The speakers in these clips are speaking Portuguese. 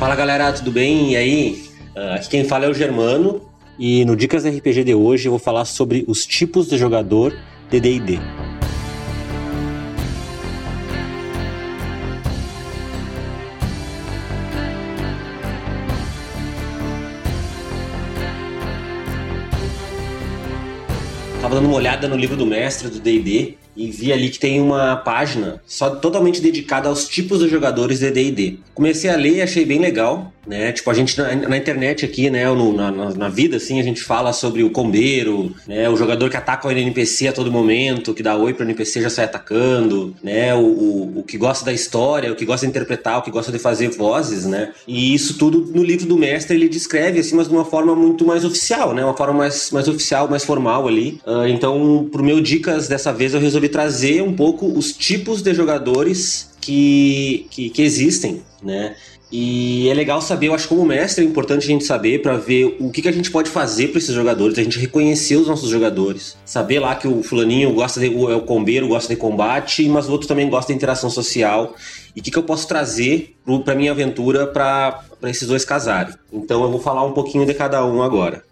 Fala galera, tudo bem? E aí? Uh, aqui quem fala é o Germano e no Dicas RPG de hoje eu vou falar sobre os tipos de jogador de D&D. Tava dando uma olhada no livro do mestre do D&D e vi ali que tem uma página só totalmente dedicada aos tipos de jogadores de D&D. Comecei a ler e achei bem legal, né? Tipo, a gente na, na internet aqui, né, no, na, na, vida, assim, a gente fala sobre o combeiro, né, o jogador que ataca o NPC a todo momento, que dá oi pro NPC já sai atacando, né, o, o, o que gosta da história, o que gosta de interpretar, o que gosta de fazer vozes, né? E isso tudo no livro do mestre ele descreve, assim, mas de uma forma muito mais oficial, né? Uma forma mais, mais oficial, mais formal ali. Uh, então, pro meu dicas dessa vez eu resolvi resolvi trazer um pouco os tipos de jogadores que, que, que existem, né? E é legal saber, eu acho que como mestre é importante a gente saber para ver o que, que a gente pode fazer para esses jogadores, a gente reconhecer os nossos jogadores, saber lá que o fulaninho gosta de, é o combeiro, gosta de combate, mas o outro também gosta de interação social. E o que, que eu posso trazer para minha aventura para esses dois casarem. Então eu vou falar um pouquinho de cada um agora.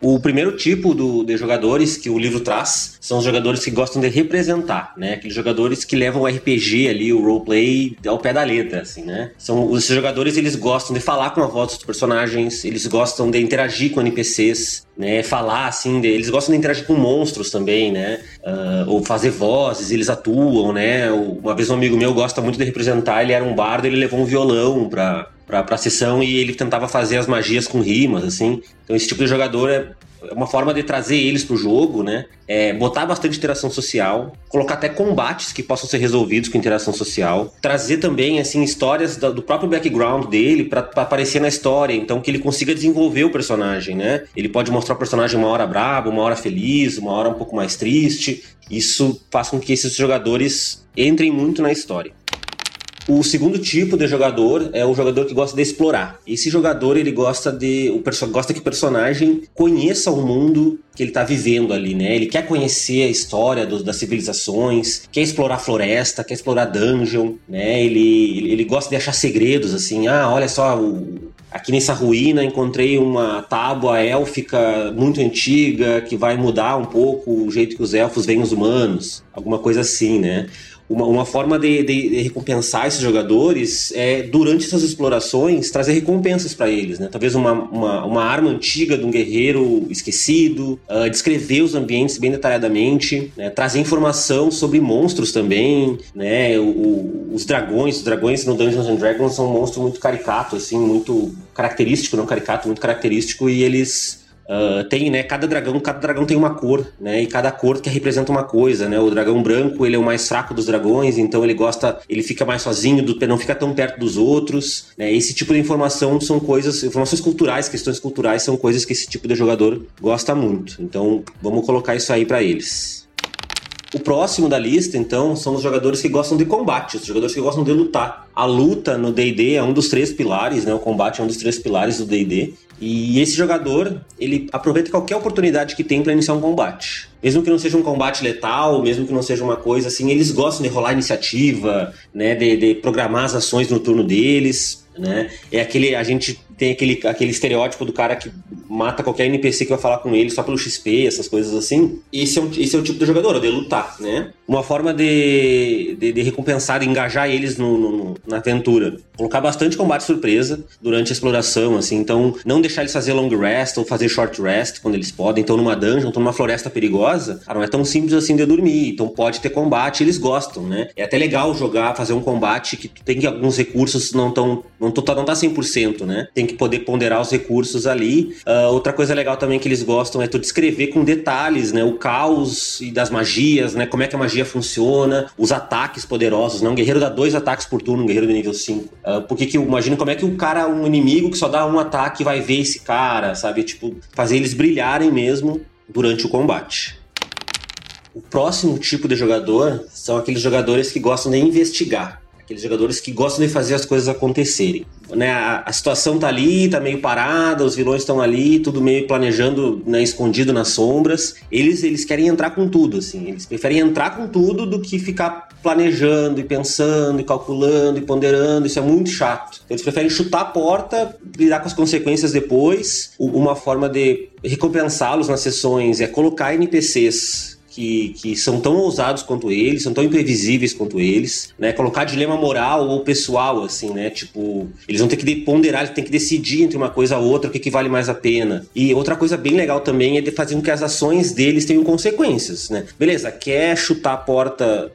O primeiro tipo do, de jogadores que o livro traz são os jogadores que gostam de representar, né? Aqueles jogadores que levam o RPG ali, o roleplay ao pé da letra, assim, né? São esses jogadores, eles gostam de falar com a voz dos personagens, eles gostam de interagir com NPCs, né? Falar, assim, de, eles gostam de interagir com monstros também, né? Uh, ou fazer vozes, eles atuam, né? Uma vez um amigo meu gosta muito de representar, ele era um bardo, ele levou um violão pra, pra, pra sessão e ele tentava fazer as magias com rimas, assim. Então esse tipo de jogador é uma forma de trazer eles pro jogo, né? É botar bastante interação social, colocar até combates que possam ser resolvidos com interação social, trazer também assim histórias do próprio background dele para aparecer na história, então que ele consiga desenvolver o personagem, né? Ele pode mostrar o personagem uma hora brabo, uma hora feliz, uma hora um pouco mais triste. Isso faz com que esses jogadores entrem muito na história. O segundo tipo de jogador é o jogador que gosta de explorar. Esse jogador ele gosta de o gosta que o personagem conheça o mundo que ele está vivendo ali, né? Ele quer conhecer a história do, das civilizações, quer explorar floresta, quer explorar dungeon, né? Ele, ele, ele gosta de achar segredos assim. Ah, olha só, o, aqui nessa ruína encontrei uma tábua élfica muito antiga que vai mudar um pouco o jeito que os elfos veem os humanos, alguma coisa assim, né? Uma, uma forma de, de, de, recompensar esses jogadores é, durante essas explorações, trazer recompensas para eles, né? Talvez uma, uma, uma, arma antiga de um guerreiro esquecido, uh, descrever os ambientes bem detalhadamente, né? trazer informação sobre monstros também, né? O, o, os dragões, os dragões no Dungeons and Dragons são um monstro muito caricato, assim, muito característico, não caricato, muito característico, e eles Uh, tem, né, cada dragão, cada dragão tem uma cor, né, e cada cor que representa uma coisa, né, o dragão branco, ele é o mais fraco dos dragões, então ele gosta, ele fica mais sozinho, do, não fica tão perto dos outros, né, esse tipo de informação são coisas, informações culturais, questões culturais são coisas que esse tipo de jogador gosta muito, então vamos colocar isso aí para eles. O próximo da lista, então, são os jogadores que gostam de combate, os jogadores que gostam de lutar. A luta no D&D é um dos três pilares, né? O combate é um dos três pilares do D&D. E esse jogador, ele aproveita qualquer oportunidade que tem para iniciar um combate. Mesmo que não seja um combate letal, mesmo que não seja uma coisa assim, eles gostam de rolar iniciativa, né, de, de programar as ações no turno deles, né? É aquele a gente tem aquele, aquele estereótipo do cara que mata qualquer NPC que vai falar com ele só pelo XP, essas coisas assim. Esse é, um, esse é o tipo de jogador, de lutar, né? Uma forma de, de, de recompensar, de engajar eles no, no, na aventura. Colocar bastante combate surpresa durante a exploração, assim. Então, não deixar eles fazer long rest ou fazer short rest quando eles podem. Então, numa dungeon, então numa floresta perigosa, não é tão simples assim de dormir. Então, pode ter combate, eles gostam, né? É até legal jogar, fazer um combate que tem que alguns recursos não estão não, tô, não tá 100%, né? Tem que poder ponderar os recursos ali. Uh, outra coisa legal também que eles gostam é tu descrever com detalhes, né? O caos e das magias, né? Como é que a magia funciona, os ataques poderosos, né? Um guerreiro dá dois ataques por turno, um guerreiro de nível 5. Uh, ah, porque que, imagina como é que o cara, um inimigo que só dá um ataque vai ver esse cara, sabe? Tipo, fazer eles brilharem mesmo durante o combate. O próximo tipo de jogador são aqueles jogadores que gostam de investigar aqueles jogadores que gostam de fazer as coisas acontecerem. né, a, a, situação tá ali, tá meio parada, os vilões estão ali, tudo meio planejando, né, escondido nas sombras. Eles, eles querem entrar com tudo, assim. Eles preferem entrar com tudo do que ficar planejando e pensando e calculando e ponderando. Isso é muito chato. Eles preferem chutar a porta, lidar com as consequências depois. Uma forma de recompensá-los nas sessões é colocar NPCs que, que são tão ousados quanto eles, são tão imprevisíveis quanto eles, né? Colocar dilema moral ou pessoal, assim, né? Tipo, eles vão ter que ponderar, eles têm que decidir entre uma coisa ou outra o que, que vale mais a pena. E outra coisa bem legal também é de fazer com que as ações deles tenham consequências, né? Beleza, quer chutar a porta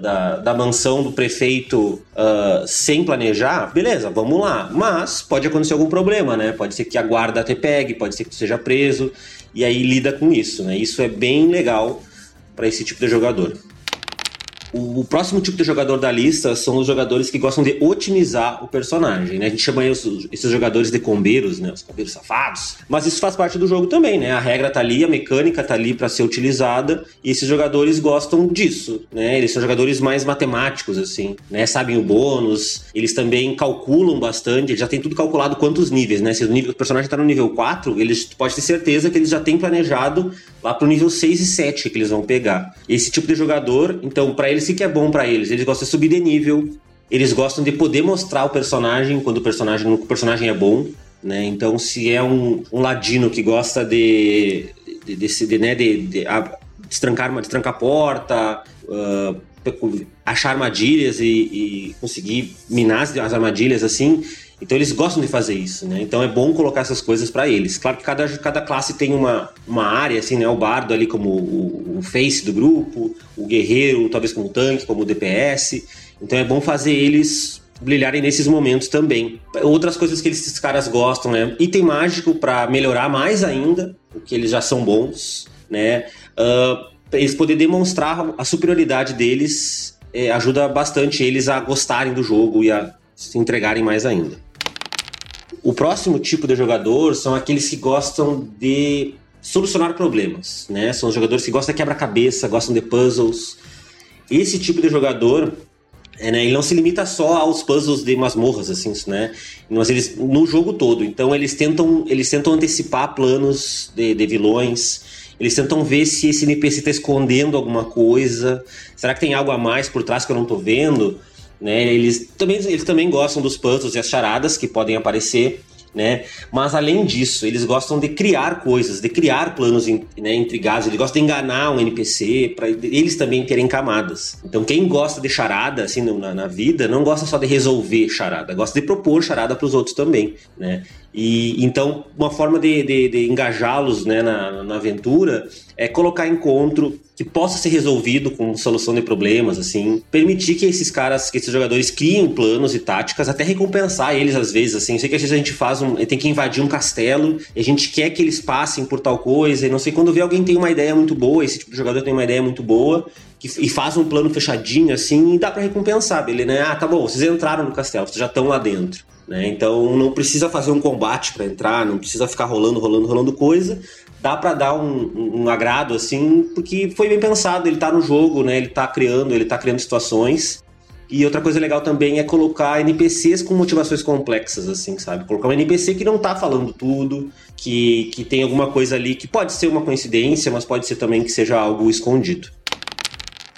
da, da, mansão do prefeito uh, sem planejar, beleza, vamos lá. Mas pode acontecer algum problema, né? Pode ser que a guarda te pegue, pode ser que tu seja preso, e aí lida com isso, né? Isso é bem legal para esse tipo de jogador. O próximo tipo de jogador da lista são os jogadores que gostam de otimizar o personagem, né? A gente chama esses, jogadores de combeiros, né? Os combeiros safados. Mas isso faz parte do jogo também, né? A regra tá ali, a mecânica tá ali para ser utilizada e esses jogadores gostam disso, né? Eles são jogadores mais matemáticos, assim, né? Sabem o bônus, eles também calculam bastante, já tem tudo calculado quantos níveis, né? Se o, nível, o personagem tá no nível 4, eles pode ter certeza que eles já têm planejado lá pro nível 6 e 7 que eles vão pegar. Esse tipo de jogador, então, para eles eles, o que é bom para eles? Eles gostam de subir de nível, eles gostam de poder mostrar o personagem quando o personagem, o personagem é bom, né? Então, se é um, um ladino que gosta de, de, de, de né, de, de, destrancar a porta, uh, achar armadilhas e, e, conseguir minar as armadilhas assim, então eles gostam de fazer isso, né? Então é bom colocar essas coisas para eles. Claro que cada, cada classe tem uma, uma área, assim, né? O bardo ali como o, o face do grupo, o guerreiro talvez como tanque, como o DPS. Então é bom fazer eles brilharem nesses momentos também. Outras coisas que esses caras gostam, né? Item mágico para melhorar mais ainda, porque eles já são bons, né? Uh, eles poderem demonstrar a superioridade deles é, ajuda bastante eles a gostarem do jogo e a se entregarem mais ainda. O próximo tipo de jogador são aqueles que gostam de solucionar problemas, né? São os jogadores que gostam de quebra-cabeça, gostam de puzzles. Esse tipo de jogador, é, né, ele não se limita só aos puzzles de masmorras, assim, né? Mas eles no jogo todo. Então eles tentam, eles tentam antecipar planos de, de vilões. Eles tentam ver se esse NPC está escondendo alguma coisa. Será que tem algo a mais por trás que eu não estou vendo? Né? Eles, também, eles também gostam dos puzzles e as charadas que podem aparecer. Né? Mas além disso, eles gostam de criar coisas, de criar planos né, intrigados, eles gostam de enganar um NPC para eles também terem camadas. Então, quem gosta de charada assim na, na, vida não gosta só de resolver charada, gosta de propor charada para os outros também, né? E então, uma forma de, de, de engajá-los né, na, na aventura é colocar encontro que possa ser resolvido com solução de problemas, assim, permitir que esses caras, que esses jogadores criem planos e táticas, até recompensar eles às vezes, assim. Eu sei que às vezes a gente faz um, tem que invadir um castelo e a gente quer que eles passem por tal coisa, e não sei quando vê alguém tem uma ideia muito boa, esse tipo de jogador tem uma ideia muito boa, e faz um plano fechadinho assim, e dá para recompensar, ele, né? Ah, tá bom, vocês entraram no castelo, vocês já estão lá dentro. Né? Então não precisa fazer um combate para entrar, não precisa ficar rolando, rolando, rolando coisa. Dá para dar um, um, agrado assim, porque foi bem pensado. Ele tá no jogo, né? Ele tá criando, ele tá criando situações. E outra coisa legal também é colocar NPCs com motivações complexas, assim, sabe? Colocar um NPC que não tá falando tudo, que, que tem alguma coisa ali que pode ser uma coincidência, mas pode ser também que seja algo escondido.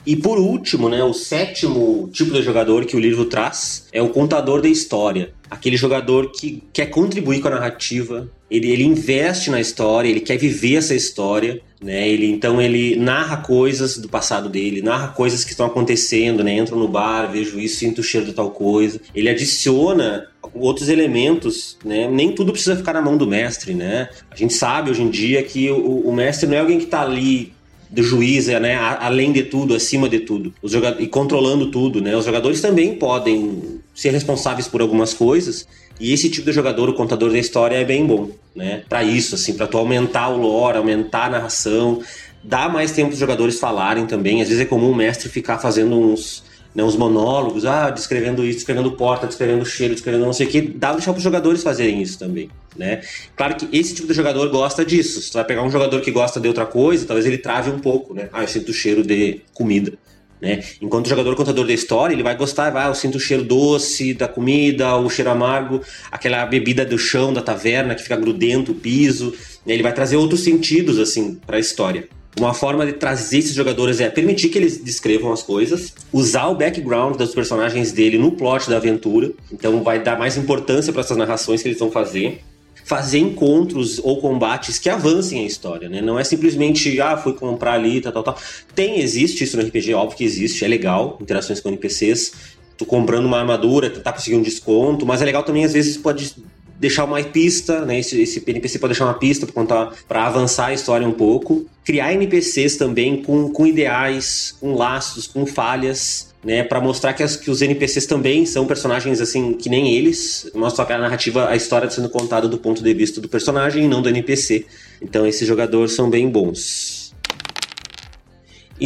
E por último, né, o sétimo tipo de jogador que o livro traz é o contador da história. Aquele jogador que quer contribuir com a narrativa, ele, ele investe na história, ele quer viver essa história, né? Ele então ele narra coisas do passado dele, narra coisas que estão acontecendo, né? Entro no bar, vejo isso, sinto o cheiro de tal coisa. Ele adiciona outros elementos, né? Nem tudo precisa ficar na mão do mestre, né? A gente sabe hoje em dia que o, o mestre não é alguém que está ali do juiz, né, além de tudo, acima de tudo, os e controlando tudo, né? Os jogadores também podem ser responsáveis por algumas coisas, e esse tipo de jogador, o contador da história, é bem bom, né? Para isso, assim, para tu aumentar o lore, aumentar a narração, dar mais tempo os jogadores falarem também. Às vezes é comum o mestre ficar fazendo uns né, uns monólogos, ah, descrevendo isso, descrevendo porta, descrevendo cheiro, descrevendo não sei o que, dá pra deixar para os jogadores fazerem isso também, né? Claro que esse tipo de jogador gosta disso. Se tu vai pegar um jogador que gosta de outra coisa, talvez ele trave um pouco, né? Ah, eu sinto o cheiro de comida. né? Enquanto o jogador contador da história, ele vai gostar, vai, eu sinto o cheiro doce da comida, o cheiro amargo, aquela bebida do chão da taverna que fica grudento o piso, né? ele vai trazer outros sentidos assim para a história. Uma forma de trazer esses jogadores é permitir que eles descrevam as coisas, usar o background dos personagens dele no plot da aventura, então vai dar mais importância para essas narrações que eles vão fazer fazer encontros ou combates que avancem a história, né? Não é simplesmente, ah, fui comprar ali, tal, tal, tal. Tem, existe isso no RPG, óbvio que existe, é legal, interações com NPCs, tu comprando uma armadura, tentar conseguir um desconto, mas é legal também, às vezes, pode deixar uma pista, né? Esse, esse NPC pode deixar uma pista para avançar a história um pouco. Criar NPCs também com, com ideais, com laços, com falhas, né, para mostrar que, as, que os NPCs também são personagens assim que nem eles, mostra a narrativa, a história sendo contada do ponto de vista do personagem e não do NPC. Então esses jogadores são bem bons.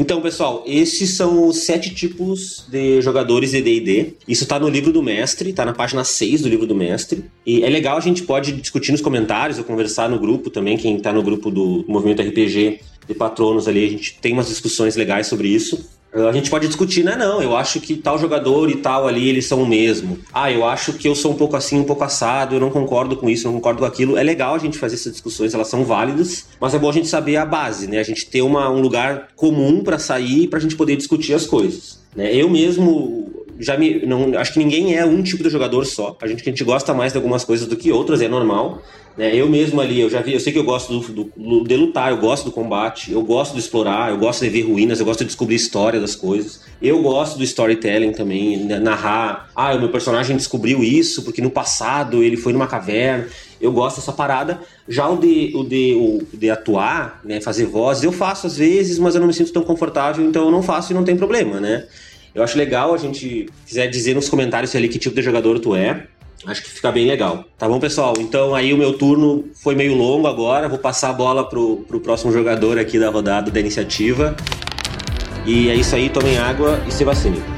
Então, pessoal, esses são os sete tipos de jogadores de D&D. Isso tá no livro do mestre, tá na página 6 do livro do mestre. E é legal, a gente pode discutir nos comentários ou conversar no grupo também, quem tá no grupo do Movimento RPG de patronos ali, a gente tem umas discussões legais sobre isso. A gente pode discutir, né? Não, eu acho que tal jogador e tal ali, eles são o mesmo. Ah, eu acho que eu sou um pouco assim, um pouco assado, eu não concordo com isso, não concordo com aquilo. É legal a gente fazer essas discussões, elas são válidas, mas é bom a gente saber a base, né? A gente ter uma, um lugar comum para sair para a gente poder discutir as coisas. Né? Eu mesmo já me. Não, acho que ninguém é um tipo de jogador só. A gente, a gente gosta mais de algumas coisas do que outras, é normal. Né? Eu mesmo ali, eu já vi, eu sei que eu gosto do, do, de lutar, eu gosto do combate, eu gosto de explorar, eu gosto de ver ruínas, eu gosto de descobrir história das coisas. Eu gosto do storytelling também, né? narrar. Ah, o meu personagem descobriu isso porque no passado ele foi numa caverna. Eu gosto dessa parada. Já o de, o de, o de atuar, né, fazer voz, eu faço às vezes, mas eu não me sinto tão confortável, então eu não faço e não tem problema, né? Eu acho legal a gente quiser dizer nos comentários ali que tipo de jogador tu é. Acho que fica bem legal. Tá bom, pessoal? Então aí o meu turno foi meio longo agora. Vou passar a bola pro, pro próximo jogador aqui da rodada da iniciativa. E é isso aí, tomem água e se vacinem.